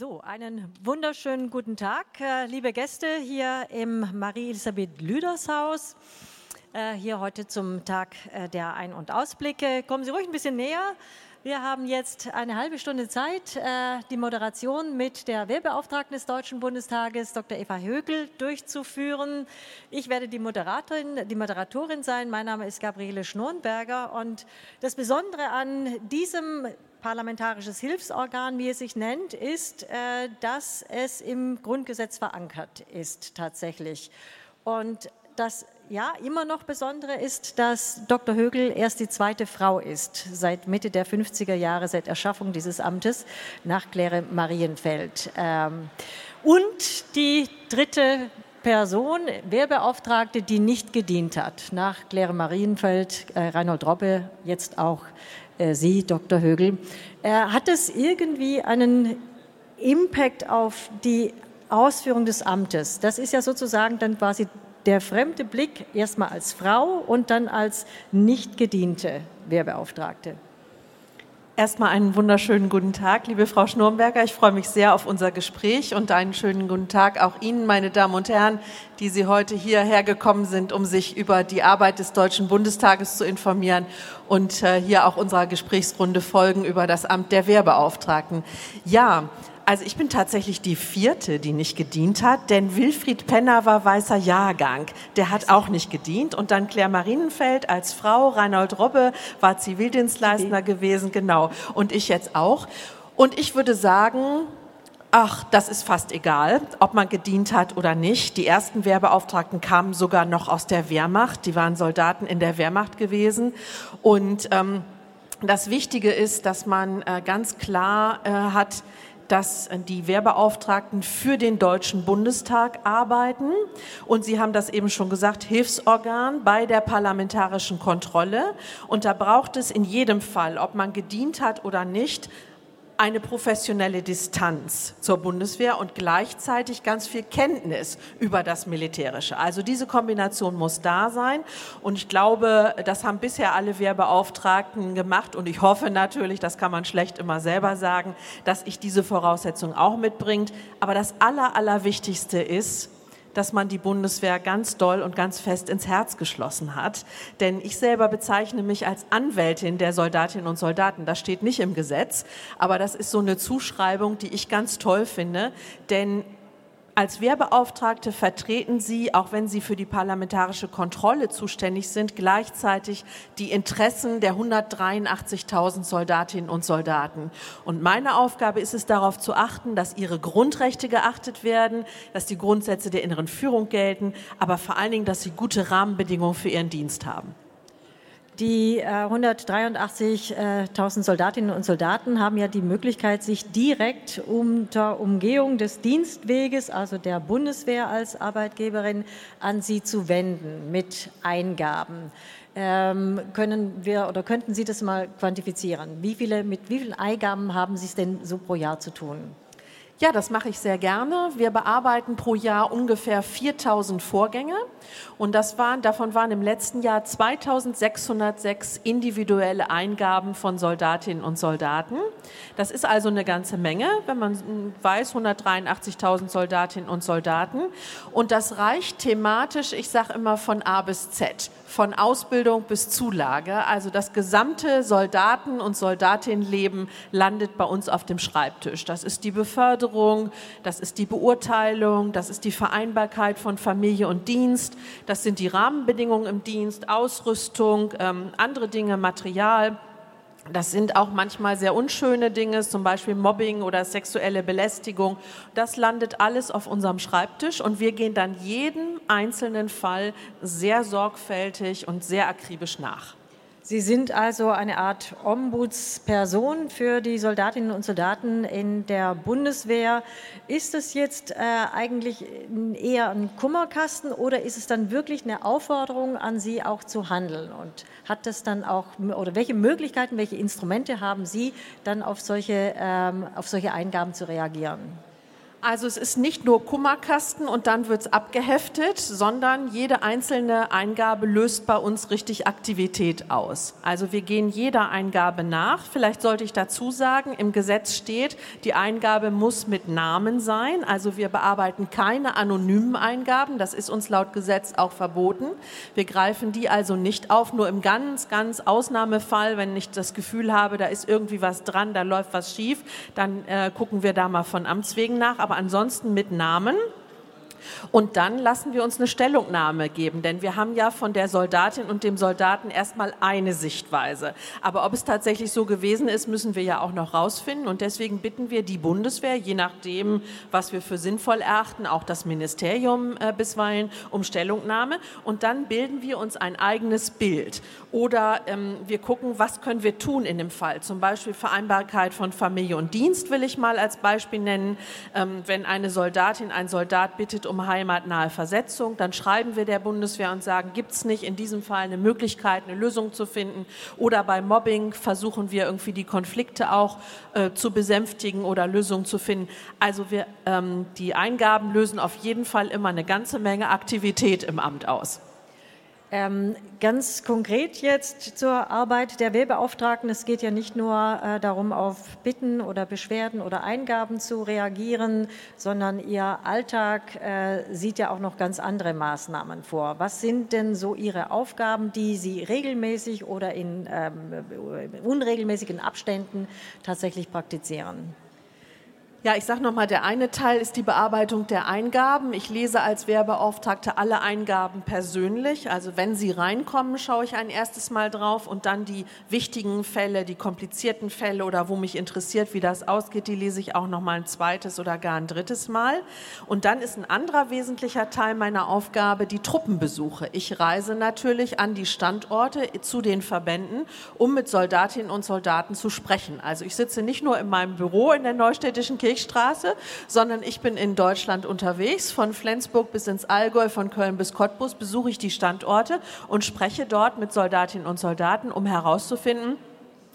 So, einen wunderschönen guten Tag, äh, liebe Gäste hier im Marie-Elisabeth Lüders Haus. Äh, hier heute zum Tag äh, der Ein- und Ausblicke. Kommen Sie ruhig ein bisschen näher. Wir haben jetzt eine halbe Stunde Zeit, die Moderation mit der Wehrbeauftragten des Deutschen Bundestages, Dr. Eva Högel, durchzuführen. Ich werde die Moderatorin, die Moderatorin sein. Mein Name ist Gabriele Schnurnberger und das Besondere an diesem parlamentarisches Hilfsorgan, wie es sich nennt, ist, äh, dass es im Grundgesetz verankert ist tatsächlich. Und das ja immer noch Besondere ist, dass Dr. Högel erst die zweite Frau ist, seit Mitte der 50er Jahre, seit Erschaffung dieses Amtes nach Claire Marienfeld. Ähm, und die dritte Person, Wehrbeauftragte, die nicht gedient hat, nach Claire Marienfeld, äh, Reinhold Robbe, jetzt auch äh, Sie, Dr. Högel. hat es irgendwie einen Impact auf die Ausführung des Amtes? Das ist ja sozusagen dann quasi der fremde Blick erstmal als Frau und dann als nicht gediente Wehrbeauftragte. Erstmal einen wunderschönen guten Tag, liebe Frau Schnurmberger. Ich freue mich sehr auf unser Gespräch und einen schönen guten Tag auch Ihnen, meine Damen und Herren, die Sie heute hierher gekommen sind, um sich über die Arbeit des Deutschen Bundestages zu informieren und äh, hier auch unserer Gesprächsrunde folgen über das Amt der Wehrbeauftragten. Ja, also ich bin tatsächlich die vierte, die nicht gedient hat, denn Wilfried Penner war weißer Jahrgang. Der hat auch nicht gedient. Und dann Claire Marienfeld als Frau, Reinhold Robbe war Zivildienstleister gewesen, genau. Und ich jetzt auch. Und ich würde sagen, Ach, das ist fast egal, ob man gedient hat oder nicht. Die ersten Wehrbeauftragten kamen sogar noch aus der Wehrmacht. Die waren Soldaten in der Wehrmacht gewesen. Und ähm, das Wichtige ist, dass man äh, ganz klar äh, hat, dass die Wehrbeauftragten für den Deutschen Bundestag arbeiten. Und Sie haben das eben schon gesagt, Hilfsorgan bei der parlamentarischen Kontrolle. Und da braucht es in jedem Fall, ob man gedient hat oder nicht, eine professionelle Distanz zur Bundeswehr und gleichzeitig ganz viel Kenntnis über das Militärische. Also diese Kombination muss da sein. Und ich glaube, das haben bisher alle Wehrbeauftragten gemacht. Und ich hoffe natürlich, das kann man schlecht immer selber sagen, dass ich diese Voraussetzung auch mitbringt. Aber das Aller, Allerwichtigste ist, dass man die Bundeswehr ganz doll und ganz fest ins Herz geschlossen hat. Denn ich selber bezeichne mich als Anwältin der Soldatinnen und Soldaten. Das steht nicht im Gesetz, aber das ist so eine Zuschreibung, die ich ganz toll finde. Denn als Wehrbeauftragte vertreten Sie, auch wenn Sie für die parlamentarische Kontrolle zuständig sind, gleichzeitig die Interessen der 183.000 Soldatinnen und Soldaten. Und meine Aufgabe ist es, darauf zu achten, dass Ihre Grundrechte geachtet werden, dass die Grundsätze der inneren Führung gelten, aber vor allen Dingen, dass Sie gute Rahmenbedingungen für Ihren Dienst haben. Die äh, 183.000 Soldatinnen und Soldaten haben ja die Möglichkeit, sich direkt unter Umgehung des Dienstweges, also der Bundeswehr als Arbeitgeberin, an sie zu wenden mit Eingaben. Ähm, können wir oder könnten Sie das mal quantifizieren? Wie viele, mit wie vielen Eingaben haben Sie es denn so pro Jahr zu tun? Ja, das mache ich sehr gerne. Wir bearbeiten pro Jahr ungefähr 4000 Vorgänge und das waren, davon waren im letzten Jahr 2606 individuelle Eingaben von Soldatinnen und Soldaten. Das ist also eine ganze Menge, wenn man weiß, 183.000 Soldatinnen und Soldaten. Und das reicht thematisch, ich sage immer von A bis Z von Ausbildung bis Zulage. Also das gesamte Soldaten- und Soldatinnenleben landet bei uns auf dem Schreibtisch. Das ist die Beförderung, das ist die Beurteilung, das ist die Vereinbarkeit von Familie und Dienst, das sind die Rahmenbedingungen im Dienst, Ausrüstung, ähm, andere Dinge, Material. Das sind auch manchmal sehr unschöne Dinge, zum Beispiel Mobbing oder sexuelle Belästigung. Das landet alles auf unserem Schreibtisch und wir gehen dann jeden einzelnen Fall sehr sorgfältig und sehr akribisch nach. Sie sind also eine Art Ombudsperson für die Soldatinnen und Soldaten in der Bundeswehr. Ist es jetzt äh, eigentlich eher ein Kummerkasten oder ist es dann wirklich eine Aufforderung an Sie auch zu handeln? Und hat das dann auch, oder welche Möglichkeiten, welche Instrumente haben Sie dann auf solche, ähm, auf solche Eingaben zu reagieren? Also es ist nicht nur Kummerkasten und dann wird es abgeheftet, sondern jede einzelne Eingabe löst bei uns richtig Aktivität aus. Also wir gehen jeder Eingabe nach. Vielleicht sollte ich dazu sagen, im Gesetz steht, die Eingabe muss mit Namen sein. Also wir bearbeiten keine anonymen Eingaben. Das ist uns laut Gesetz auch verboten. Wir greifen die also nicht auf, nur im ganz, ganz Ausnahmefall, wenn ich das Gefühl habe, da ist irgendwie was dran, da läuft was schief, dann äh, gucken wir da mal von Amts wegen nach aber ansonsten mit Namen. Und dann lassen wir uns eine Stellungnahme geben, denn wir haben ja von der Soldatin und dem Soldaten erstmal eine Sichtweise. Aber ob es tatsächlich so gewesen ist, müssen wir ja auch noch rausfinden. Und deswegen bitten wir die Bundeswehr, je nachdem, was wir für sinnvoll erachten, auch das Ministerium äh, bisweilen, um Stellungnahme. Und dann bilden wir uns ein eigenes Bild. Oder ähm, wir gucken, was können wir tun in dem Fall. Zum Beispiel Vereinbarkeit von Familie und Dienst will ich mal als Beispiel nennen. Ähm, wenn eine Soldatin, ein Soldat bittet um heimatnahe Versetzung. Dann schreiben wir der Bundeswehr und sagen, gibt es nicht in diesem Fall eine Möglichkeit, eine Lösung zu finden? Oder bei Mobbing versuchen wir irgendwie die Konflikte auch äh, zu besänftigen oder Lösungen zu finden. Also wir, ähm, die Eingaben lösen auf jeden Fall immer eine ganze Menge Aktivität im Amt aus. Ähm, ganz konkret jetzt zur Arbeit der Wehrbeauftragten. Es geht ja nicht nur äh, darum, auf Bitten oder Beschwerden oder Eingaben zu reagieren, sondern Ihr Alltag äh, sieht ja auch noch ganz andere Maßnahmen vor. Was sind denn so Ihre Aufgaben, die Sie regelmäßig oder in ähm, unregelmäßigen Abständen tatsächlich praktizieren? Ja, ich sage nochmal, der eine Teil ist die Bearbeitung der Eingaben. Ich lese als Wehrbeauftragte alle Eingaben persönlich. Also wenn sie reinkommen, schaue ich ein erstes Mal drauf und dann die wichtigen Fälle, die komplizierten Fälle oder wo mich interessiert, wie das ausgeht, die lese ich auch nochmal ein zweites oder gar ein drittes Mal. Und dann ist ein anderer wesentlicher Teil meiner Aufgabe die Truppenbesuche. Ich reise natürlich an die Standorte zu den Verbänden, um mit Soldatinnen und Soldaten zu sprechen. Also ich sitze nicht nur in meinem Büro in der Neustädtischen Kirche, Milchstraße, sondern ich bin in Deutschland unterwegs. Von Flensburg bis ins Allgäu, von Köln bis Cottbus besuche ich die Standorte und spreche dort mit Soldatinnen und Soldaten, um herauszufinden,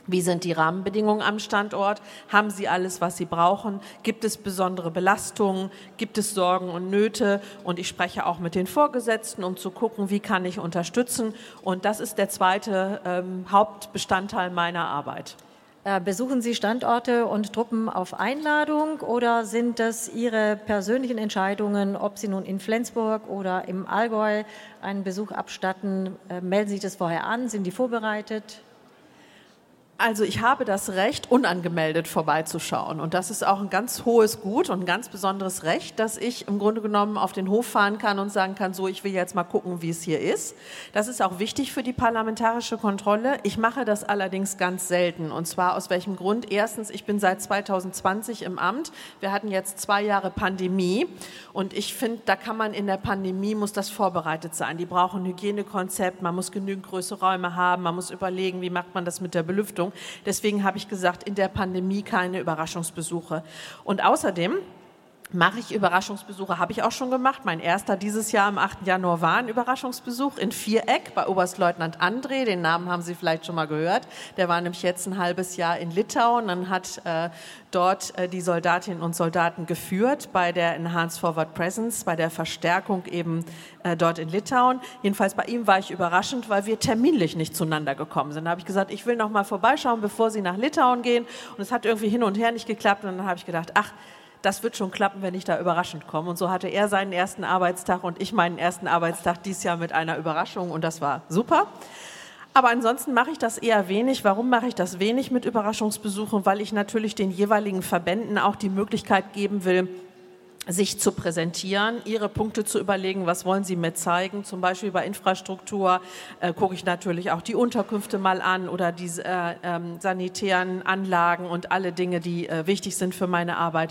wie sind die Rahmenbedingungen am Standort? Haben sie alles, was sie brauchen? Gibt es besondere Belastungen? Gibt es Sorgen und Nöte? Und ich spreche auch mit den Vorgesetzten, um zu gucken, wie kann ich unterstützen. Und das ist der zweite ähm, Hauptbestandteil meiner Arbeit. Äh, besuchen Sie Standorte und Truppen auf Einladung oder sind das Ihre persönlichen Entscheidungen, ob Sie nun in Flensburg oder im Allgäu einen Besuch abstatten? Äh, melden Sie sich das vorher an? Sind die vorbereitet? Also ich habe das Recht, unangemeldet vorbeizuschauen. Und das ist auch ein ganz hohes Gut und ein ganz besonderes Recht, dass ich im Grunde genommen auf den Hof fahren kann und sagen kann, so, ich will jetzt mal gucken, wie es hier ist. Das ist auch wichtig für die parlamentarische Kontrolle. Ich mache das allerdings ganz selten. Und zwar aus welchem Grund? Erstens, ich bin seit 2020 im Amt. Wir hatten jetzt zwei Jahre Pandemie. Und ich finde, da kann man in der Pandemie, muss das vorbereitet sein. Die brauchen ein Hygienekonzept, man muss genügend größere Räume haben, man muss überlegen, wie macht man das mit der Belüftung. Einrichtung. Deswegen habe ich gesagt, in der Pandemie keine Überraschungsbesuche. Und außerdem mache ich Überraschungsbesuche, habe ich auch schon gemacht. Mein erster dieses Jahr am 8. Januar war ein Überraschungsbesuch in Viereck bei Oberstleutnant André. Den Namen haben Sie vielleicht schon mal gehört. Der war nämlich jetzt ein halbes Jahr in Litauen und hat äh, dort äh, die Soldatinnen und Soldaten geführt bei der Enhanced Forward Presence, bei der Verstärkung eben äh, dort in Litauen. Jedenfalls bei ihm war ich überraschend, weil wir terminlich nicht zueinander gekommen sind. Da habe ich gesagt, ich will noch mal vorbeischauen, bevor Sie nach Litauen gehen. Und es hat irgendwie hin und her nicht geklappt. Und dann habe ich gedacht, ach, das wird schon klappen, wenn ich da überraschend komme. Und so hatte er seinen ersten Arbeitstag und ich meinen ersten Arbeitstag dieses Jahr mit einer Überraschung und das war super. Aber ansonsten mache ich das eher wenig. Warum mache ich das wenig mit Überraschungsbesuchen? Weil ich natürlich den jeweiligen Verbänden auch die Möglichkeit geben will, sich zu präsentieren, ihre Punkte zu überlegen, was wollen sie mir zeigen. Zum Beispiel bei Infrastruktur äh, gucke ich natürlich auch die Unterkünfte mal an oder die äh, äh, sanitären Anlagen und alle Dinge, die äh, wichtig sind für meine Arbit.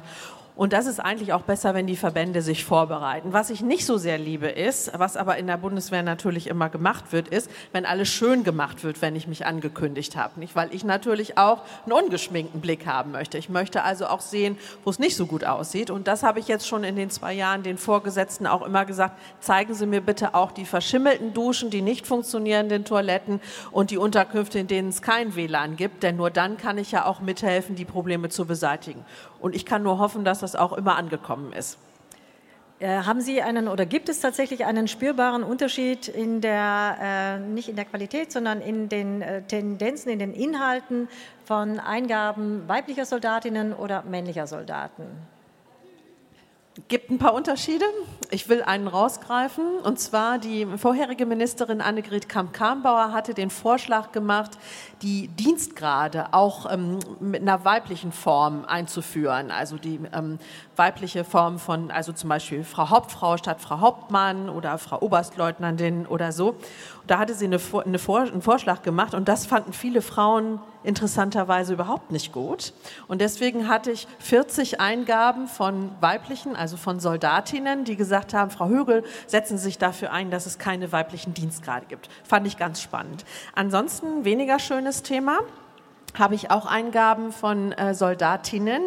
Und das ist eigentlich auch besser, wenn die Verbände sich vorbereiten. Was ich nicht so sehr liebe ist, was aber in der Bundeswehr natürlich immer gemacht wird, ist, wenn alles schön gemacht wird, wenn ich mich angekündigt habe. Nicht, weil ich natürlich auch einen ungeschminkten Blick haben möchte. Ich möchte also auch sehen, wo es nicht so gut aussieht. Und das habe ich jetzt schon in den zwei Jahren den Vorgesetzten auch immer gesagt. Zeigen Sie mir bitte auch die verschimmelten Duschen, die nicht funktionierenden Toiletten und die Unterkünfte, in denen es kein WLAN gibt. Denn nur dann kann ich ja auch mithelfen, die Probleme zu beseitigen. Und ich kann nur hoffen, dass das auch immer angekommen ist. Äh, haben Sie einen oder gibt es tatsächlich einen spürbaren Unterschied in der, äh, nicht in der Qualität, sondern in den äh, Tendenzen, in den Inhalten von Eingaben weiblicher Soldatinnen oder männlicher Soldaten? Gibt ein paar Unterschiede. Ich will einen rausgreifen. Und zwar die vorherige Ministerin Annegret Kamp-Karrenbauer hatte den Vorschlag gemacht, die Dienstgrade auch ähm, mit einer weiblichen Form einzuführen. Also die ähm, weibliche Form von, also zum Beispiel Frau Hauptfrau statt Frau Hauptmann oder Frau Oberstleutnantin oder so. Da hatte sie eine, eine Vor einen Vorschlag gemacht und das fanden viele Frauen interessanterweise überhaupt nicht gut. Und deswegen hatte ich 40 Eingaben von weiblichen, also von Soldatinnen, die gesagt haben, Frau Högel, setzen Sie sich dafür ein, dass es keine weiblichen Dienstgrade gibt. Fand ich ganz spannend. Ansonsten weniger schönes Thema habe ich auch Eingaben von äh, Soldatinnen,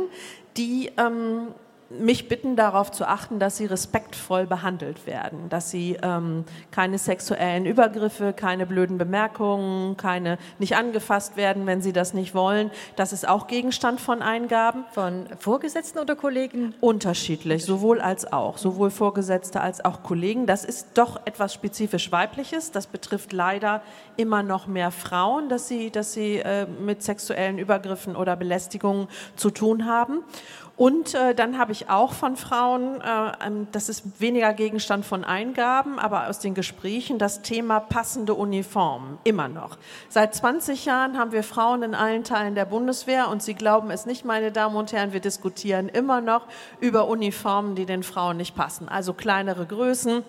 die ähm, mich bitten, darauf zu achten, dass sie respektvoll behandelt werden, dass sie ähm, keine sexuellen Übergriffe, keine blöden Bemerkungen, keine nicht angefasst werden, wenn sie das nicht wollen. Das ist auch Gegenstand von Eingaben. Von Vorgesetzten oder Kollegen? Unterschiedlich, sowohl als auch, sowohl Vorgesetzte als auch Kollegen. Das ist doch etwas spezifisch Weibliches. Das betrifft leider immer noch mehr Frauen, dass sie, dass sie äh, mit sexuellen Übergriffen oder Belästigungen zu tun haben. Und äh, dann habe ich auch von Frauen, äh, ähm, das ist weniger Gegenstand von Eingaben, aber aus den Gesprächen, das Thema passende Uniformen, immer noch. Seit 20 Jahren haben wir Frauen in allen Teilen der Bundeswehr und Sie glauben es nicht, meine Damen und Herren, wir diskutieren immer noch über Uniformen, die den Frauen nicht passen. Also kleinere Größen,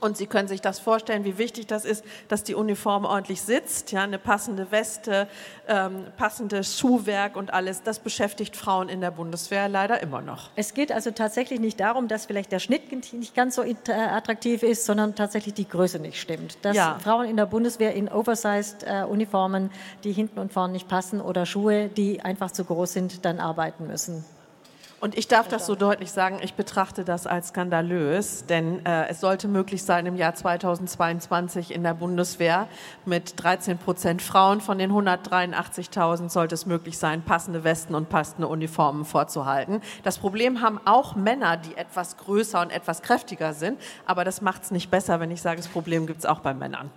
und Sie können sich das vorstellen, wie wichtig das ist, dass die Uniform ordentlich sitzt, ja, eine passende Weste, ähm, passendes Schuhwerk und alles. Das beschäftigt Frauen in der Bundeswehr leider immer noch. Es geht also tatsächlich nicht darum, dass vielleicht der Schnitt nicht ganz so attraktiv ist, sondern tatsächlich die Größe nicht stimmt. Dass ja. Frauen in der Bundeswehr in oversized äh, Uniformen, die hinten und vorne nicht passen, oder Schuhe, die einfach zu groß sind, dann arbeiten müssen. Und ich darf das so deutlich sagen, ich betrachte das als skandalös, denn äh, es sollte möglich sein, im Jahr 2022 in der Bundeswehr mit 13 Prozent Frauen von den 183.000 sollte es möglich sein, passende Westen und passende Uniformen vorzuhalten. Das Problem haben auch Männer, die etwas größer und etwas kräftiger sind, aber das macht es nicht besser, wenn ich sage, das Problem gibt es auch bei Männern.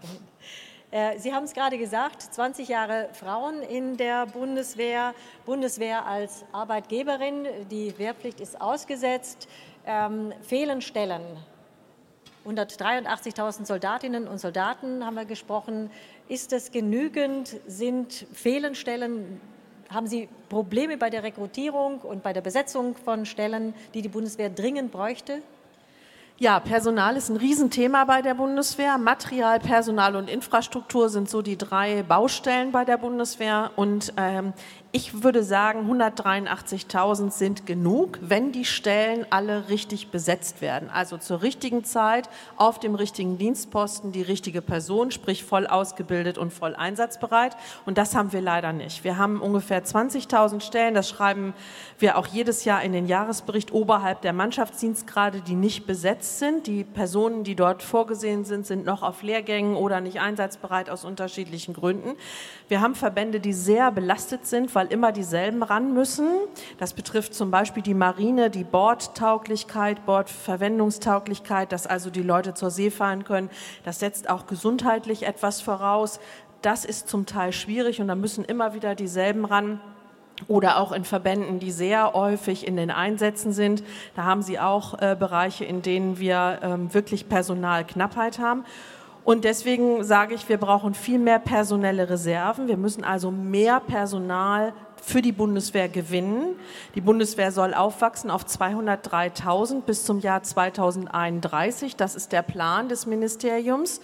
Äh, Sie haben es gerade gesagt, 20 Jahre Frauen in der Bundeswehr, Bundeswehr als Arbeitgeberin, die Wehrpflicht ist ausgesetzt, ähm, fehlen Stellen. 183.000 Soldatinnen und Soldaten haben wir gesprochen. Ist das genügend? Sind fehlen Stellen? Haben Sie Probleme bei der Rekrutierung und bei der Besetzung von Stellen, die die Bundeswehr dringend bräuchte? Ja, Personal ist ein Riesenthema bei der Bundeswehr. Material, Personal und Infrastruktur sind so die drei Baustellen bei der Bundeswehr. Und ähm, ich würde sagen, 183.000 sind genug, wenn die Stellen alle richtig besetzt werden. Also zur richtigen Zeit, auf dem richtigen Dienstposten, die richtige Person, sprich voll ausgebildet und voll einsatzbereit. Und das haben wir leider nicht. Wir haben ungefähr 20.000 Stellen, das schreiben wir auch jedes Jahr in den Jahresbericht oberhalb der Mannschaftsdienstgrade, die nicht besetzt sind. Die Personen, die dort vorgesehen sind, sind noch auf Lehrgängen oder nicht einsatzbereit aus unterschiedlichen Gründen. Wir haben Verbände, die sehr belastet sind, weil immer dieselben ran müssen. Das betrifft zum Beispiel die Marine, die Bordtauglichkeit, Bordverwendungstauglichkeit, dass also die Leute zur See fahren können. Das setzt auch gesundheitlich etwas voraus. Das ist zum Teil schwierig und da müssen immer wieder dieselben ran oder auch in Verbänden, die sehr häufig in den Einsätzen sind. Da haben sie auch äh, Bereiche, in denen wir ähm, wirklich Personalknappheit haben. Und deswegen sage ich, wir brauchen viel mehr personelle Reserven. Wir müssen also mehr Personal für die Bundeswehr gewinnen. Die Bundeswehr soll aufwachsen auf 203.000 bis zum Jahr 2031. Das ist der Plan des Ministeriums.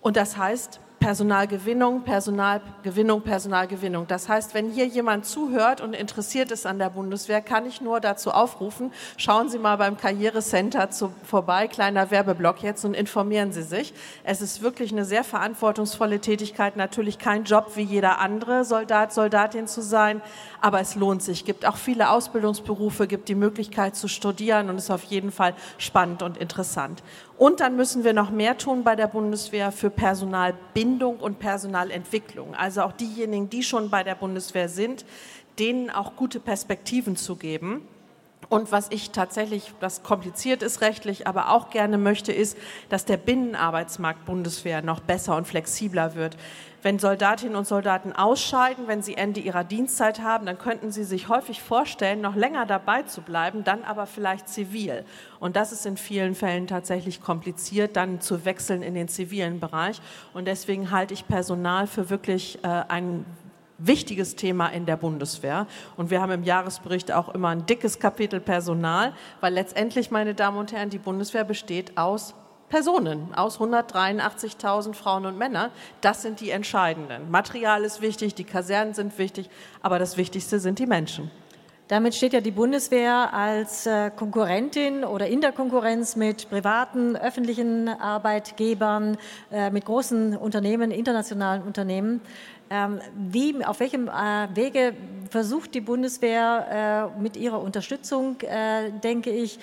Und das heißt, Personalgewinnung, Personalgewinnung, Personalgewinnung. Das heißt, wenn hier jemand zuhört und interessiert ist an der Bundeswehr, kann ich nur dazu aufrufen, schauen Sie mal beim Karrierecenter zu, vorbei, kleiner Werbeblock jetzt und informieren Sie sich. Es ist wirklich eine sehr verantwortungsvolle Tätigkeit, natürlich kein Job wie jeder andere Soldat, Soldatin zu sein, aber es lohnt sich. Gibt auch viele Ausbildungsberufe, gibt die Möglichkeit zu studieren und ist auf jeden Fall spannend und interessant. Und dann müssen wir noch mehr tun bei der Bundeswehr für Personalbindung und Personalentwicklung. Also auch diejenigen, die schon bei der Bundeswehr sind, denen auch gute Perspektiven zu geben. Und was ich tatsächlich, was kompliziert ist rechtlich, aber auch gerne möchte, ist, dass der Binnenarbeitsmarkt Bundeswehr noch besser und flexibler wird. Wenn Soldatinnen und Soldaten ausscheiden, wenn sie Ende ihrer Dienstzeit haben, dann könnten sie sich häufig vorstellen, noch länger dabei zu bleiben, dann aber vielleicht zivil. Und das ist in vielen Fällen tatsächlich kompliziert, dann zu wechseln in den zivilen Bereich. Und deswegen halte ich Personal für wirklich äh, ein wichtiges Thema in der Bundeswehr. Und wir haben im Jahresbericht auch immer ein dickes Kapitel Personal, weil letztendlich, meine Damen und Herren, die Bundeswehr besteht aus Personen, aus 183.000 Frauen und Männern. Das sind die entscheidenden. Material ist wichtig, die Kasernen sind wichtig, aber das Wichtigste sind die Menschen. Damit steht ja die Bundeswehr als äh, Konkurrentin oder in der Konkurrenz mit privaten, öffentlichen Arbeitgebern, äh, mit großen Unternehmen, internationalen Unternehmen. Ähm, wie, auf welchem äh, Wege versucht die Bundeswehr mit ihrer Unterstützung, denke ich,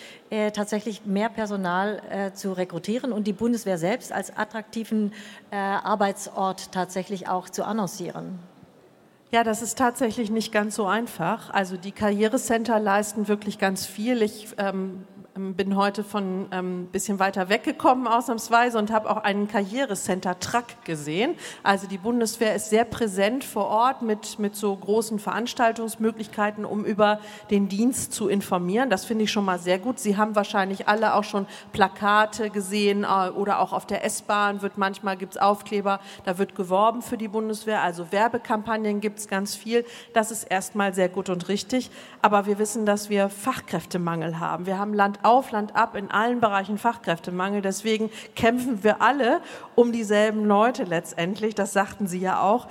tatsächlich mehr Personal zu rekrutieren und die Bundeswehr selbst als attraktiven Arbeitsort tatsächlich auch zu annoncieren? Ja, das ist tatsächlich nicht ganz so einfach. Also die Karrierecenter leisten wirklich ganz viel. Ich ähm, bin heute von ein ähm, bisschen weiter weggekommen ausnahmsweise und habe auch einen Karrierecenter Track gesehen. Also die Bundeswehr ist sehr präsent vor Ort mit, mit so großen Veranstaltungsmöglichkeiten, um über den Dienst zu informieren. Das finde ich schon mal sehr gut. Sie haben wahrscheinlich alle auch schon Plakate gesehen äh, oder auch auf der S-Bahn wird manchmal gibt's Aufkleber, da wird geworben für die Bundeswehr. Also Werbekampagnen gibt es ganz viel. Das ist erstmal sehr gut und richtig. Aber wir wissen, dass wir Fachkräftemangel haben. Wir haben Land auf, Land ab in allen Bereichen Fachkräftemangel. Deswegen kämpfen wir alle um dieselben Leute letztendlich. Das sagten Sie ja auch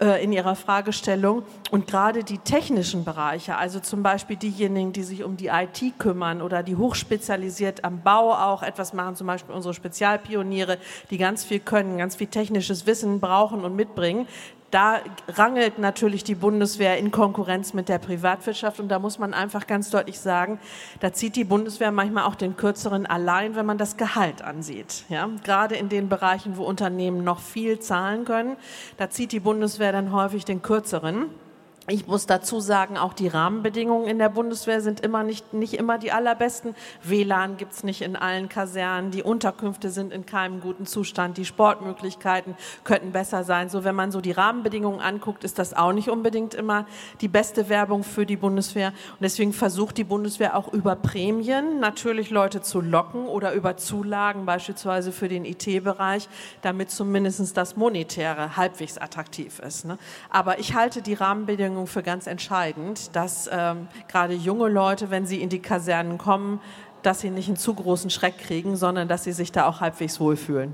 äh, in Ihrer Fragestellung. Und gerade die technischen Bereiche, also zum Beispiel diejenigen, die sich um die IT kümmern oder die hochspezialisiert am Bau auch etwas machen, zum Beispiel unsere Spezialpioniere, die ganz viel können, ganz viel technisches Wissen brauchen und mitbringen, da rangelt natürlich die Bundeswehr in Konkurrenz mit der Privatwirtschaft und da muss man einfach ganz deutlich sagen, da zieht die Bundeswehr manchmal auch den kürzeren allein, wenn man das Gehalt ansieht. Ja? Gerade in den Bereichen, wo Unternehmen noch viel zahlen können, da zieht die Bundeswehr dann häufig den kürzeren. Ich muss dazu sagen, auch die Rahmenbedingungen in der Bundeswehr sind immer nicht, nicht immer die allerbesten. WLAN gibt es nicht in allen Kasernen, die Unterkünfte sind in keinem guten Zustand, die Sportmöglichkeiten könnten besser sein. So, wenn man so die Rahmenbedingungen anguckt, ist das auch nicht unbedingt immer die beste Werbung für die Bundeswehr. Und deswegen versucht die Bundeswehr auch über Prämien natürlich Leute zu locken oder über Zulagen, beispielsweise für den IT-Bereich, damit zumindest das Monetäre halbwegs attraktiv ist. Ne? Aber ich halte die Rahmenbedingungen Anstrengung für ganz entscheidend, dass ähm, gerade junge Leute, wenn sie in die Kasernen kommen, dass sie nicht einen zu großen Schreck kriegen, sondern dass sie sich da auch halbwegs wohlfühlen.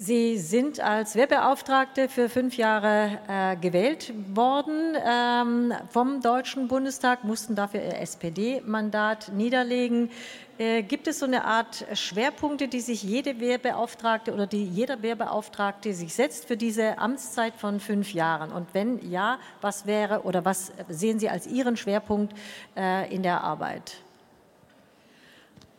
Sie sind als Wehrbeauftragte für fünf Jahre äh, gewählt worden ähm, vom Deutschen Bundestag, mussten dafür ihr SPD-Mandat niederlegen. Äh, gibt es so eine Art Schwerpunkte, die sich jede Wehrbeauftragte oder die jeder Wehrbeauftragte sich setzt für diese Amtszeit von fünf Jahren? Und wenn ja, was wäre oder was sehen Sie als Ihren Schwerpunkt äh, in der Arbeit?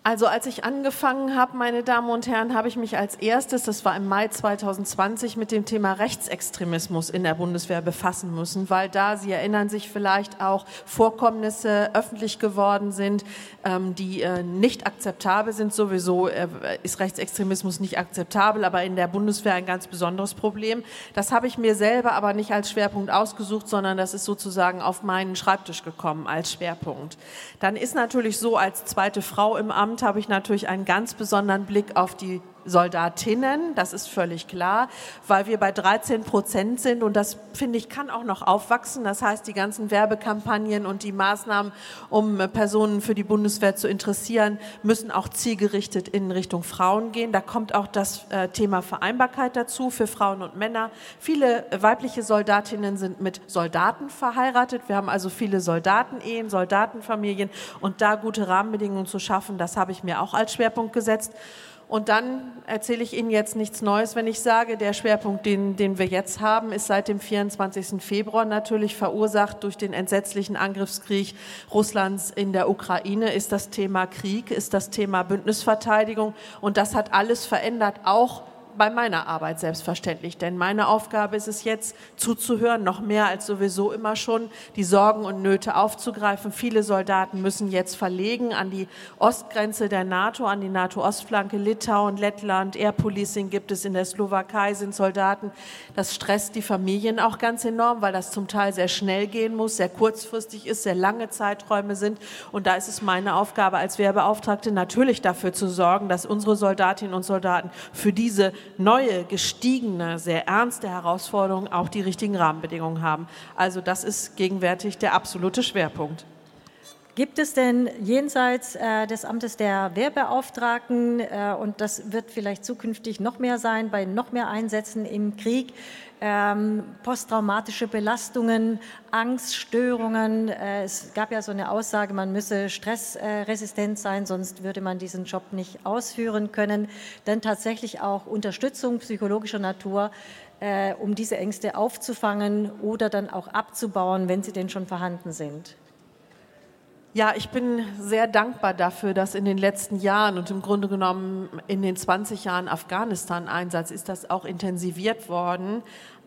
Also als ich angefangen habe, meine Damen und Herren, habe ich mich als erstes, das war im Mai 2020, mit dem Thema Rechtsextremismus in der Bundeswehr befassen müssen, weil da, Sie erinnern sich vielleicht auch, Vorkommnisse öffentlich geworden sind, ähm, die äh, nicht akzeptabel sind. Sowieso äh, ist Rechtsextremismus nicht akzeptabel, aber in der Bundeswehr ein ganz besonderes Problem. Das habe ich mir selber aber nicht als Schwerpunkt ausgesucht, sondern das ist sozusagen auf meinen Schreibtisch gekommen als Schwerpunkt. Dann ist natürlich so, als zweite Frau im Amt, Habe ich natürlich einen ganz besonderen Blick auf die Soldatinnen, das ist völlig klar, weil wir bei 13 Prozent sind und das finde ich kann auch noch aufwachsen. Das heißt, die ganzen Werbekampagnen und die Maßnahmen, um Personen für die Bundeswehr zu interessieren, müssen auch zielgerichtet in Richtung Frauen gehen. Da kommt auch das äh, Thema Vereinbarkeit dazu für Frauen und Männer. Viele weibliche Soldatinnen sind mit Soldaten verheiratet. Wir haben also viele Soldatenehen, Soldatenfamilien und da gute Rahmenbedingungen zu schaffen, das habe ich mir auch als Schwerpunkt gesetzt. Und dann erzähle ich Ihnen jetzt nichts Neues, wenn ich sage, der Schwerpunkt, den, den wir jetzt haben, ist seit dem 24. Februar natürlich verursacht durch den entsetzlichen Angriffskrieg Russlands in der Ukraine, ist das Thema Krieg, ist das Thema Bündnisverteidigung. Und das hat alles verändert, auch bei meiner Arbeit selbstverständlich. Denn meine Aufgabe ist es jetzt, zuzuhören, noch mehr als sowieso immer schon, die Sorgen und Nöte aufzugreifen. Viele Soldaten müssen jetzt verlegen an die Ostgrenze der NATO, an die NATO-Ostflanke, Litauen, Lettland, Air Policing gibt es in der Slowakei, sind Soldaten. Das stresst die Familien auch ganz enorm, weil das zum Teil sehr schnell gehen muss, sehr kurzfristig ist, sehr lange Zeiträume sind. Und da ist es meine Aufgabe als Wehrbeauftragte natürlich dafür zu sorgen, dass unsere Soldatinnen und Soldaten für diese neue, gestiegene, sehr ernste Herausforderung auch die richtigen Rahmenbedingungen haben. Also das ist gegenwärtig der absolute Schwerpunkt. Gibt es denn jenseits äh, des Amtes der Wehrbeauftragten, äh, und das wird vielleicht zukünftig noch mehr sein, bei noch mehr Einsätzen im Krieg, ähm, posttraumatische Belastungen, Angststörungen. Äh, es gab ja so eine Aussage, man müsse stressresistent sein, sonst würde man diesen Job nicht ausführen können. Dann tatsächlich auch Unterstützung psychologischer Natur, äh, um diese Ängste aufzufangen oder dann auch abzubauen, wenn sie denn schon vorhanden sind. Ja, ich bin sehr dankbar dafür, dass in den letzten Jahren und im Grunde genommen in den 20 Jahren Afghanistan-Einsatz ist das auch intensiviert worden,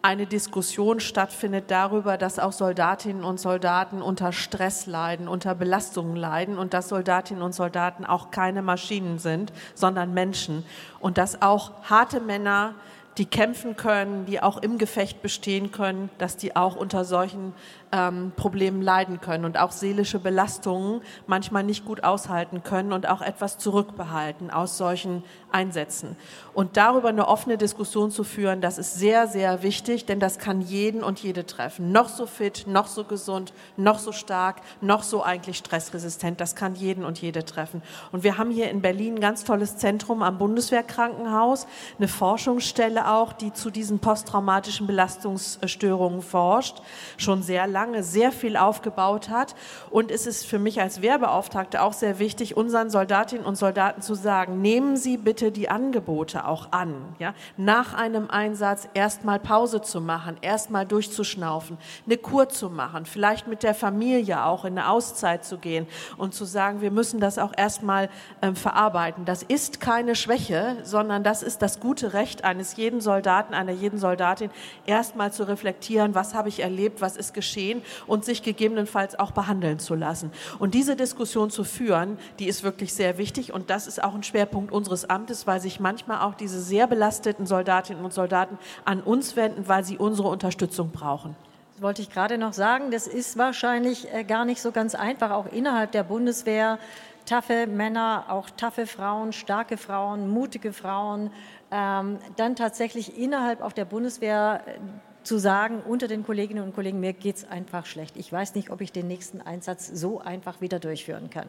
eine Diskussion stattfindet darüber, dass auch Soldatinnen und Soldaten unter Stress leiden, unter Belastungen leiden und dass Soldatinnen und Soldaten auch keine Maschinen sind, sondern Menschen. Und dass auch harte Männer die kämpfen können, die auch im Gefecht bestehen können, dass die auch unter solchen ähm, Problemen leiden können und auch seelische Belastungen manchmal nicht gut aushalten können und auch etwas zurückbehalten aus solchen Einsätzen. Und darüber eine offene Diskussion zu führen, das ist sehr, sehr wichtig, denn das kann jeden und jede treffen. Noch so fit, noch so gesund, noch so stark, noch so eigentlich stressresistent, das kann jeden und jede treffen. Und wir haben hier in Berlin ein ganz tolles Zentrum am Bundeswehrkrankenhaus, eine Forschungsstelle auch, die zu diesen posttraumatischen Belastungsstörungen forscht, schon sehr lange sehr viel aufgebaut hat. Und es ist für mich als Wehrbeauftragte auch sehr wichtig, unseren Soldatinnen und Soldaten zu sagen, nehmen Sie bitte die Angebote auch an. Ja? Nach einem Einsatz erstmal Pause zu machen, erstmal durchzuschnaufen, eine Kur zu machen, vielleicht mit der Familie auch in eine Auszeit zu gehen und zu sagen, wir müssen das auch erstmal ähm, verarbeiten. Das ist keine Schwäche, sondern das ist das gute Recht eines jeden Soldaten, einer jeden Soldatin, erstmal zu reflektieren, was habe ich erlebt, was ist geschehen und sich gegebenenfalls auch behandeln zu lassen. Und diese Diskussion zu führen, die ist wirklich sehr wichtig und das ist auch ein Schwerpunkt unseres Amtes, weil sich manchmal auch diese sehr belasteten Soldatinnen und Soldaten an uns wenden, weil sie unsere Unterstützung brauchen. Wollte ich gerade noch sagen. Das ist wahrscheinlich äh, gar nicht so ganz einfach, auch innerhalb der Bundeswehr. Taffe Männer, auch taffe Frauen, starke Frauen, mutige Frauen, ähm, dann tatsächlich innerhalb auch der Bundeswehr äh, zu sagen, unter den Kolleginnen und Kollegen, mir geht es einfach schlecht. Ich weiß nicht, ob ich den nächsten Einsatz so einfach wieder durchführen kann.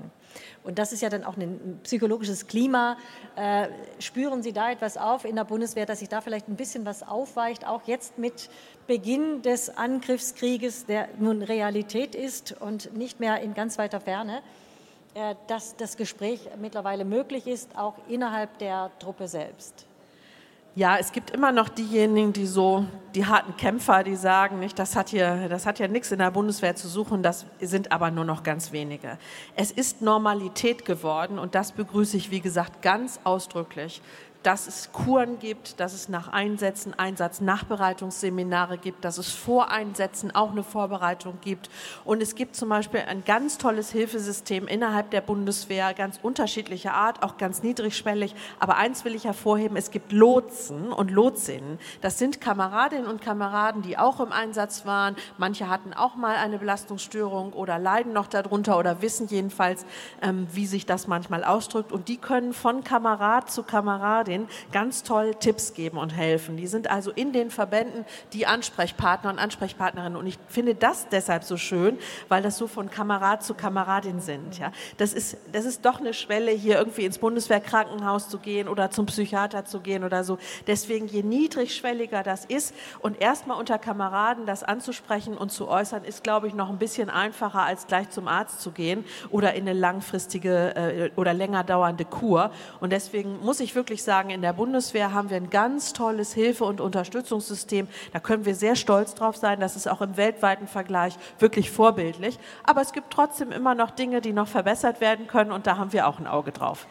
Und das ist ja dann auch ein psychologisches Klima. Äh, spüren Sie da etwas auf in der Bundeswehr, dass sich da vielleicht ein bisschen was aufweicht, auch jetzt mit Beginn des Angriffskrieges, der nun Realität ist und nicht mehr in ganz weiter Ferne, dass das Gespräch mittlerweile möglich ist, auch innerhalb der Truppe selbst? Ja, es gibt immer noch diejenigen, die so, die harten Kämpfer, die sagen, nicht, das hat hier, das hat ja nichts in der Bundeswehr zu suchen, das sind aber nur noch ganz wenige. Es ist Normalität geworden und das begrüße ich, wie gesagt, ganz ausdrücklich, dass es Kuren gibt, dass es nach Einsätzen Einsatznachbereitungsseminare gibt, dass es vor Einsätzen auch eine Vorbereitung gibt. Und es gibt zum Beispiel ein ganz tolles Hilfesystem innerhalb der Bundeswehr, ganz unterschiedlicher Art, auch ganz niedrigschwellig. Aber eins will ich hervorheben, es gibt Lotsen und Lotsinnen. Das sind Kameradinnen und Kameraden, die auch im Einsatz waren. Manche hatten auch mal eine Belastungsstörung oder leiden noch darunter oder wissen jedenfalls, ähm, wie sich das manchmal ausdrückt. Und die können von Kamerad zu Kameradin Kameradin ganz toll Tipps geben und helfen. Die sind also in den Verbänden die Ansprechpartner und Ansprechpartnerinnen. Und ich finde das deshalb so schön, weil das so von Kamerad zu Kameradin sind. Ja. Das, ist, das ist doch eine Schwelle, hier irgendwie ins Bundeswehrkrankenhaus zu gehen oder zum Psychiater zu gehen oder so. Deswegen, je niedrigschwelliger das ist und erstmal unter Kameraden das anzusprechen und zu äußern, ist, glaube ich, noch ein bisschen einfacher, als gleich zum Arzt zu gehen oder in eine langfristige äh, oder länger dauernde Kur. Und deswegen muss ich wirklich sagen, sagen, in der Bundeswehr haben wir ein ganz tolles Hilfe- und Unterstützungssystem. Da können wir sehr stolz drauf sein. Das ist auch im weltweiten Vergleich wirklich vorbildlich. Aber es gibt trotzdem immer noch Dinge, die noch verbessert werden können und da haben wir auch ein Auge drauf.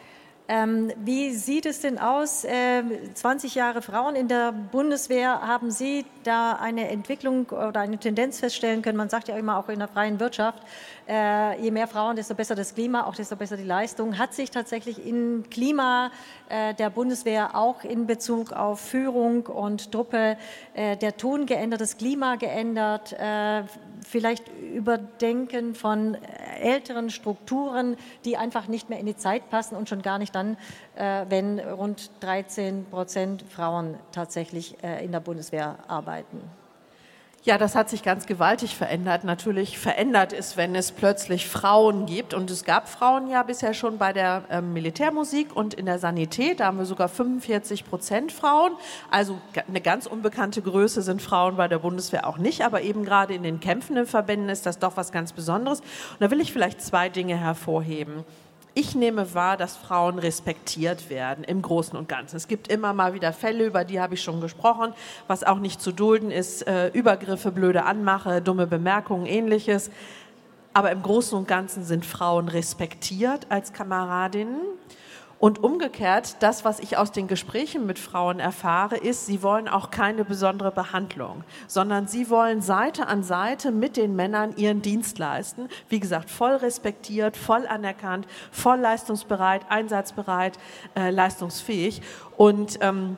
Ähm, wie sieht es denn aus? Äh, 20 Jahre Frauen in der Bundeswehr, haben Sie da eine Entwicklung oder eine Tendenz feststellen können? Man sagt ja immer auch in der freien Wirtschaft, äh, je mehr Frauen, desto besser das Klima, auch desto besser die Leistung. Hat sich tatsächlich im Klima äh, der Bundeswehr auch in Bezug auf Führung und Truppe äh, der Ton geändert, das Klima geändert? Vielleicht Überdenken von älteren Strukturen, die einfach nicht mehr in die Zeit passen und schon gar nicht dann, wenn rund 13 Prozent Frauen tatsächlich in der Bundeswehr arbeiten. Ja, das hat sich ganz gewaltig verändert. Natürlich verändert ist, wenn es plötzlich Frauen gibt. Und es gab Frauen ja bisher schon bei der äh, Militärmusik und in der Sanität. Da haben wir sogar 45 Prozent Frauen. Also eine ganz unbekannte Größe sind Frauen bei der Bundeswehr auch nicht. Aber eben gerade in den kämpfenden Verbänden ist das doch was ganz Besonderes. Und da will ich vielleicht zwei Dinge hervorheben ich nehme wahr, dass Frauen respektiert werden im Großen und Ganzen. Es gibt immer mal wieder Fälle, über die habe ich schon gesprochen, was auch nicht zu dulden ist, äh, Übergriffe, blöde Anmache, dumme Bemerkungen, ähnliches. Aber im Großen und Ganzen sind Frauen respektiert als Kameradinnen. Und umgekehrt, das, was ich aus den Gesprächen mit Frauen erfahre, ist, sie wollen auch keine besondere Behandlung, sondern sie wollen Seite an Seite mit den Männern ihren Dienst leisten. Wie gesagt, voll respektiert, voll anerkannt, voll leistungsbereit, einsatzbereit, äh, leistungsfähig. Und ähm,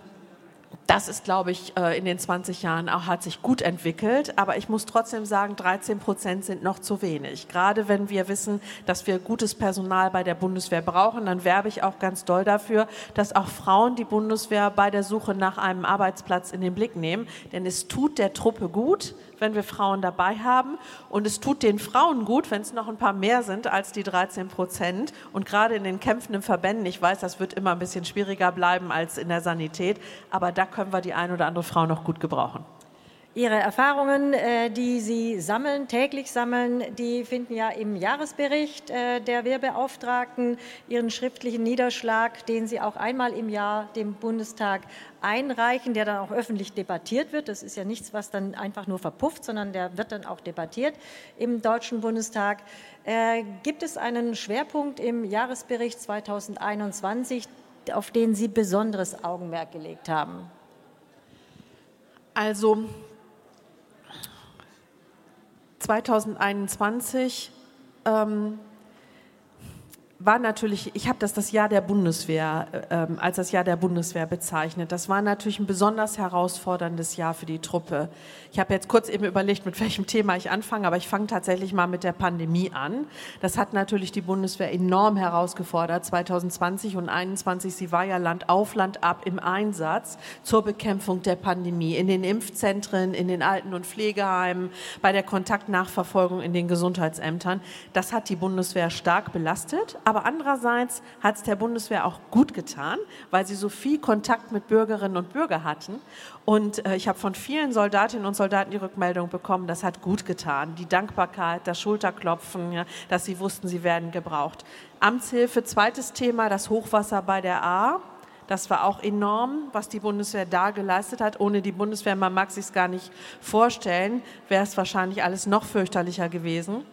das ist, glaube ich, äh, in den 20 Jahren auch hat sich gut entwickelt. Aber ich muss trotzdem sagen, 13 Prozent sind noch zu wenig. Gerade wenn wir wissen, dass wir gutes Personal bei der Bundeswehr brauchen, dann werbe ich auch ganz doll dafür, dass auch Frauen die Bundeswehr bei der Suche nach einem Arbeitsplatz in den Blick nehmen. Denn es tut der Truppe gut, wenn wir Frauen dabei haben. Und es tut den Frauen gut, wenn es noch ein paar mehr sind als die 13 Prozent. Und gerade in den kämpfenden Verbänden, ich weiß, das wird immer ein bisschen schwieriger bleiben als in der Sanität, aber da können wir die ein oder andere Frau noch gut gebrauchen. Ihre Erfahrungen, äh, die Sie sammeln, täglich sammeln, die finden ja im Jahresbericht äh, der Wehrbeauftragten Ihren schriftlichen Niederschlag, den Sie auch einmal im Jahr dem Bundestag einreichen, der dann auch öffentlich debattiert wird. Das ist ja nichts, was dann einfach nur verpufft, sondern der wird dann auch debattiert im Deutschen Bundestag. Äh, gibt es einen Schwerpunkt im Jahresbericht 2021, auf den Sie besonderes Augenmerk gelegt haben? Also 2021 ähm, war natürlich, ich habe das das Jahr der Bundeswehr äh, als das Jahr der Bundeswehr bezeichnet. Das war natürlich ein besonders herausforderndes Jahr für die Truppe. Ich habe jetzt kurz eben überlegt, mit welchem Thema ich anfange, aber ich fange tatsächlich mal mit der Pandemie an. Das hat natürlich die Bundeswehr enorm herausgefordert. 2020 und 2021, sie war ja Land auf Land ab im Einsatz zur Bekämpfung der Pandemie in den Impfzentren, in den Alten- und Pflegeheimen, bei der Kontaktnachverfolgung in den Gesundheitsämtern. Das hat die Bundeswehr stark belastet. Aber andererseits hat es der Bundeswehr auch gut getan, weil sie so viel Kontakt mit Bürgerinnen und Bürgern hatten. Und äh, ich habe von vielen Soldatinnen und Soldaten die Rückmeldung bekommen, das hat gut getan. Die Dankbarkeit, das Schulterklopfen, ja, dass sie wussten, sie werden gebraucht. Amtshilfe, zweites Thema, das Hochwasser bei der A. Das war auch enorm, was die Bundeswehr da geleistet hat. Ohne die Bundeswehr, man mag sich gar nicht vorstellen, wäre es wahrscheinlich alles noch fürchterlicher gewesen.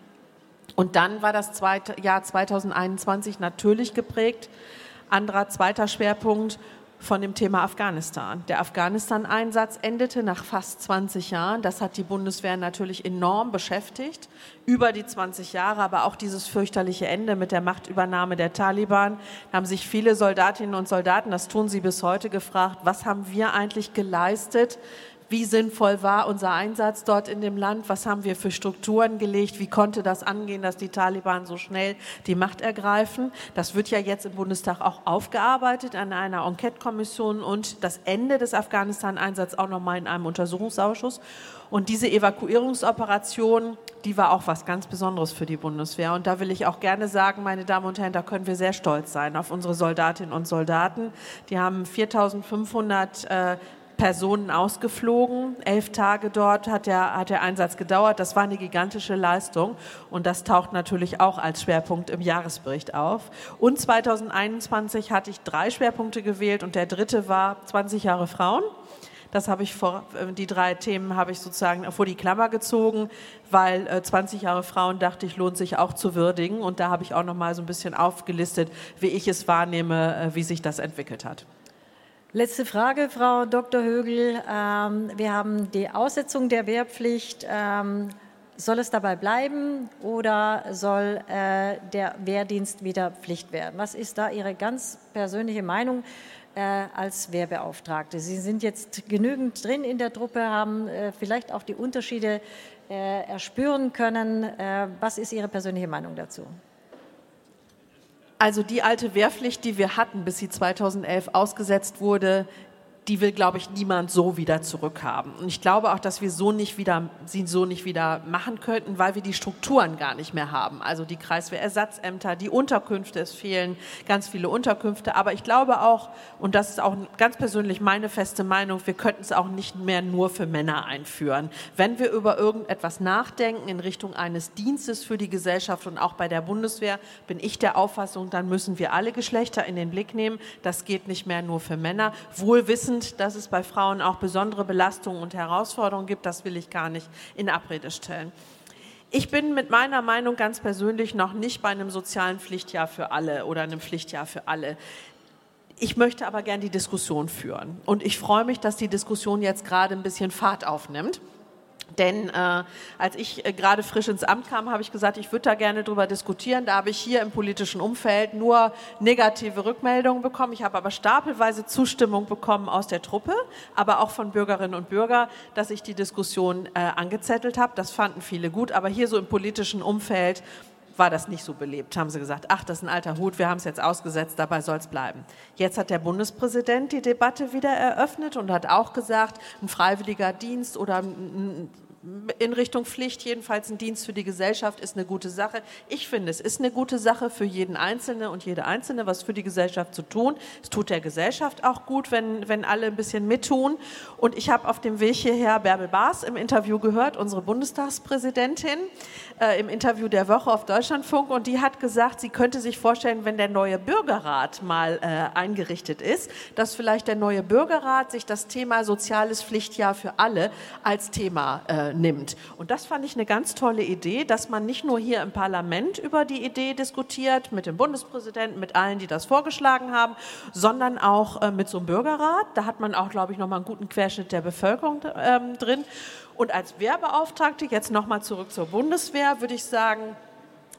Und dann war das zweite, Jahr 2021 natürlich geprägt. Anderer zweiter Schwerpunkt von dem Thema Afghanistan. Der Afghanistan-Einsatz endete nach fast 20 Jahren. Das hat die Bundeswehr natürlich enorm beschäftigt, über die 20 Jahre, aber auch dieses fürchterliche Ende mit der Machtübernahme der Taliban. Da haben sich viele Soldatinnen und Soldaten, das tun sie bis heute, gefragt, was haben wir eigentlich geleistet, wie sinnvoll war unser Einsatz dort in dem Land, was haben wir für Strukturen gelegt, wie konnte das angehen, dass die Taliban so schnell die Macht ergreifen. Das wird ja jetzt im Bundestag auch aufgearbeitet an einer Enquete-Kommission und das Ende des Afghanistan-Einsatzes auch nochmal in einem Untersuchungsausschuss. Und diese Evakuierungsoperation, die war auch was ganz Besonderes für die Bundeswehr. Und da will ich auch gerne sagen, meine Damen und Herren, da können wir sehr stolz sein auf unsere Soldatinnen und Soldaten. Die haben 4500 äh, Personen ausgeflogen. Elf Tage dort hat der, hat der Einsatz gedauert. Das war eine gigantische Leistung und das taucht natürlich auch als Schwerpunkt im Jahresbericht auf. Und 2021 hatte ich drei Schwerpunkte gewählt und der dritte war 20 Jahre Frauen. Das habe ich vor, äh, die drei Themen habe ich sozusagen vor die Klammer gezogen, weil 20 Jahre Frauen dachte ich, lohnt sich auch zu würdigen. Und da habe ich auch noch mal so ein bisschen aufgelistet, wie ich es wahrnehme, wie sich das entwickelt hat. Letzte Frage, Frau Dr. Högel. Ähm, wir haben die Aussetzung der Wehrpflicht. Ähm, soll es dabei bleiben oder soll äh, der Wehrdienst wieder Pflicht werden? Was ist da Ihre ganz persönliche Meinung äh, als Wehrbeauftragte? Sie sind jetzt genügend drin in der Truppe, haben äh, vielleicht auch die Unterschiede erspüren können. Was ist Ihre persönliche Meinung dazu? Also die alte Wehrpflicht, die wir hatten, bis sie 2011 ausgesetzt wurde, die will, glaube ich, niemand so wieder zurückhaben. Und ich glaube auch, dass wir so nicht wieder, sie so nicht wieder machen könnten, weil wir die Strukturen gar nicht mehr haben. Also die Kreiswehrersatzämter, die Unterkünfte, es fehlen ganz viele Unterkünfte. Aber ich glaube auch, und das ist auch ganz persönlich meine feste Meinung, wir könnten es auch nicht mehr nur für Männer einführen. Wenn wir über irgendetwas nachdenken in Richtung eines Dienstes für die Gesellschaft und auch bei der Bundeswehr, bin ich der Auffassung, dann müssen wir alle Geschlechter in den Blick nehmen. Das geht nicht mehr nur für Männer. Wohl wissen, wissend, dass es bei Frauen auch besondere Belastungen und Herausforderungen gibt. Das will ich gar nicht in Abrede stellen. Ich bin mit meiner Meinung ganz persönlich noch nicht bei einem sozialen Pflichtjahr für alle oder einem Pflichtjahr für alle. Ich möchte aber gern die Diskussion führen. Und ich freue mich, dass die Diskussion jetzt gerade ein bisschen Fahrt aufnimmt. Denn äh, als ich äh, gerade frisch ins Amt kam, habe ich gesagt, ich würde da gerne drüber diskutieren. Da habe ich hier im politischen Umfeld nur negative Rückmeldungen bekommen. Ich habe aber stapelweise Zustimmung bekommen aus der Truppe, aber auch von Bürgerinnen und Bürgern, dass ich die Diskussion äh, angezettelt habe. Das fanden viele gut. Aber hier so im politischen Umfeld war das nicht so belebt. Haben sie gesagt, ach, das ist ein alter Hut, wir haben es jetzt ausgesetzt, dabei soll es bleiben. Jetzt hat der Bundespräsident die Debatte wieder eröffnet und hat auch gesagt, ein freiwilliger Dienst oder ein in Richtung Pflicht, jedenfalls ein Dienst für die Gesellschaft ist eine gute Sache. Ich finde, es ist eine gute Sache für jeden Einzelne und jede Einzelne, was für die Gesellschaft zu tun. Es tut der Gesellschaft auch gut, wenn, wenn alle ein bisschen mittun. Und ich habe auf dem Weg hierher Bärbel Baas im Interview gehört, unsere Bundestagspräsidentin, äh, im Interview der Woche auf Deutschlandfunk. Und die hat gesagt, sie könnte sich vorstellen, wenn der neue Bürgerrat mal äh, eingerichtet ist, dass vielleicht der neue Bürgerrat sich das Thema soziales Pflichtjahr für alle als Thema äh, nimmt. Und das fand ich eine ganz tolle Idee, dass man nicht nur hier im Parlament über die Idee diskutiert, mit dem Bundespräsidenten, mit allen, die das vorgeschlagen haben, sondern auch äh, mit so einem Bürgerrat. Da hat man auch, glaube ich, nochmal einen guten Querschnitt der Bevölkerung ähm, drin. Und als Wehrbeauftragte, jetzt nochmal zurück zur Bundeswehr, würde ich sagen,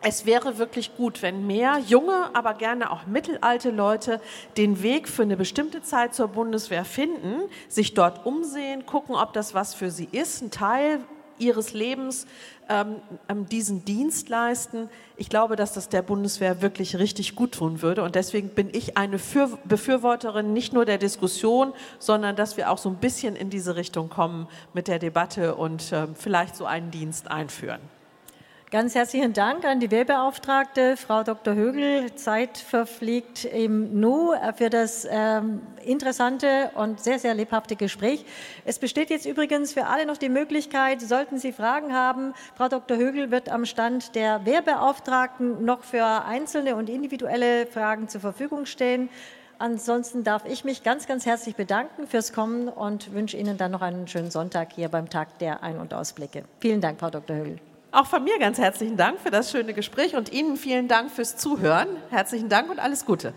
es wäre wirklich gut, wenn mehr junge, aber gerne auch mittelalte Leute den Weg für eine bestimmte Zeit zur Bundeswehr finden, sich dort umsehen, gucken, ob das was für sie ist, ein Teil ihres Lebens ähm, ähm diesen Dienst leisten. Ich glaube, dass das der Bundeswehr wirklich richtig gut tun würde. Und deswegen bin ich eine für Befürworterin nicht nur der Diskussion, sondern dass wir auch so ein bisschen in diese Richtung kommen mit der Debatte und äh, vielleicht so einen Dienst einführen. Ganz herzlichen Dank an die Wehrbeauftragte, Frau Dr. Högel. Zeit verfliegt im Nu für das ähm, interessante und sehr, sehr lebhafte Gespräch. Es besteht jetzt übrigens für alle noch die Möglichkeit, sollten Sie Fragen haben, Frau Dr. Högel wird am Stand der Wehrbeauftragten noch für einzelne und individuelle Fragen zur Verfügung stehen. Ansonsten darf ich mich ganz, ganz herzlich bedanken fürs Kommen und wünsche Ihnen dann noch einen schönen Sonntag hier beim Tag der Ein- und Ausblicke. Vielen Dank, Frau Dr. Högel. Auch von mir ganz herzlichen Dank für das schöne Gespräch und Ihnen vielen Dank fürs Zuhören. Herzlichen Dank und alles Gute.